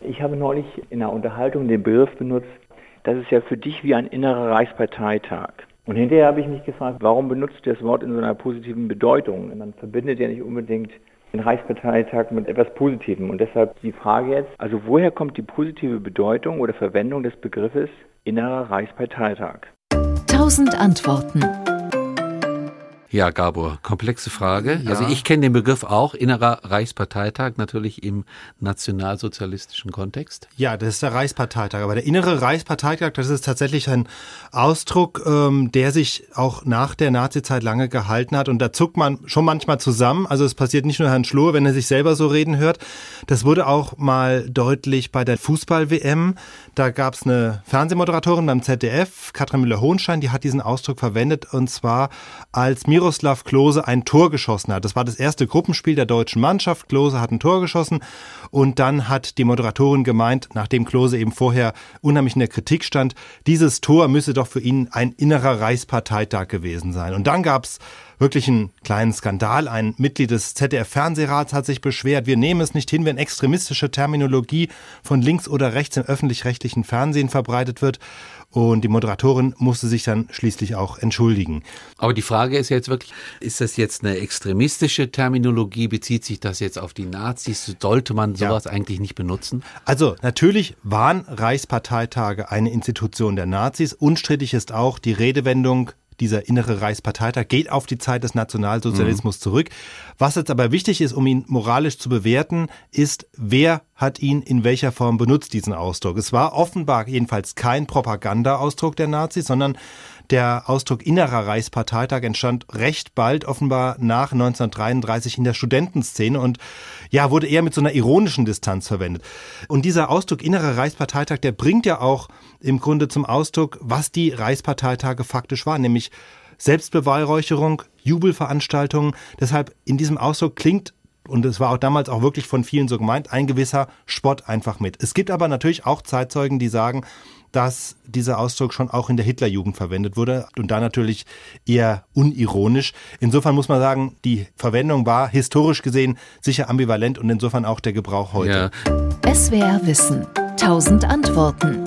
Ich habe neulich in einer Unterhaltung den Begriff benutzt, das ist ja für dich wie ein innerer Reichsparteitag. Und hinterher habe ich mich gefragt, warum benutzt du das Wort in so einer positiven Bedeutung? Man verbindet ja nicht unbedingt den Reichsparteitag mit etwas Positivem. Und deshalb die Frage jetzt, also woher kommt die positive Bedeutung oder Verwendung des Begriffes innerer Reichsparteitag? Tausend Antworten. Ja, Gabor, komplexe Frage. Ja. Also ich kenne den Begriff auch, innerer Reichsparteitag, natürlich im nationalsozialistischen Kontext. Ja, das ist der Reichsparteitag. Aber der innere Reichsparteitag, das ist tatsächlich ein Ausdruck, ähm, der sich auch nach der Nazizeit lange gehalten hat. Und da zuckt man schon manchmal zusammen. Also es passiert nicht nur Herrn Schlur, wenn er sich selber so reden hört. Das wurde auch mal deutlich bei der Fußball-WM. Da gab es eine Fernsehmoderatorin beim ZDF, Katrin Müller-Hohenstein, die hat diesen Ausdruck verwendet. Und zwar als Miroslav Klose ein Tor geschossen hat. Das war das erste Gruppenspiel der deutschen Mannschaft. Klose hat ein Tor geschossen und dann hat die Moderatorin gemeint, nachdem Klose eben vorher unheimlich in der Kritik stand, dieses Tor müsse doch für ihn ein innerer Reichsparteitag gewesen sein. Und dann gab's wirklich einen kleinen Skandal. Ein Mitglied des ZDF-Fernsehrats hat sich beschwert, wir nehmen es nicht hin, wenn extremistische Terminologie von links oder rechts im öffentlich-rechtlichen Fernsehen verbreitet wird. Und die Moderatorin musste sich dann schließlich auch entschuldigen. Aber die Frage ist jetzt wirklich, ist das jetzt eine extremistische Terminologie? Bezieht sich das jetzt auf die Nazis? Sollte man sowas ja. eigentlich nicht benutzen? Also natürlich waren Reichsparteitage eine Institution der Nazis. Unstrittig ist auch die Redewendung dieser innere Reichsparteitag geht auf die Zeit des Nationalsozialismus mhm. zurück. Was jetzt aber wichtig ist, um ihn moralisch zu bewerten, ist, wer hat ihn in welcher Form benutzt, diesen Ausdruck. Es war offenbar jedenfalls kein Propaganda-Ausdruck der Nazis, sondern der Ausdruck innerer Reichsparteitag entstand recht bald offenbar nach 1933 in der Studentenszene und ja, wurde eher mit so einer ironischen Distanz verwendet. Und dieser Ausdruck innerer Reichsparteitag, der bringt ja auch im Grunde zum Ausdruck, was die Reichsparteitage faktisch waren, nämlich Selbstbeweihräucherung, Jubelveranstaltungen. Deshalb in diesem Ausdruck klingt und es war auch damals auch wirklich von vielen so gemeint, ein gewisser Spott einfach mit. Es gibt aber natürlich auch Zeitzeugen, die sagen, dass dieser Ausdruck schon auch in der Hitlerjugend verwendet wurde und da natürlich eher unironisch. Insofern muss man sagen, die Verwendung war historisch gesehen sicher ambivalent und insofern auch der Gebrauch heute. Ja. SWR Wissen. Tausend Antworten.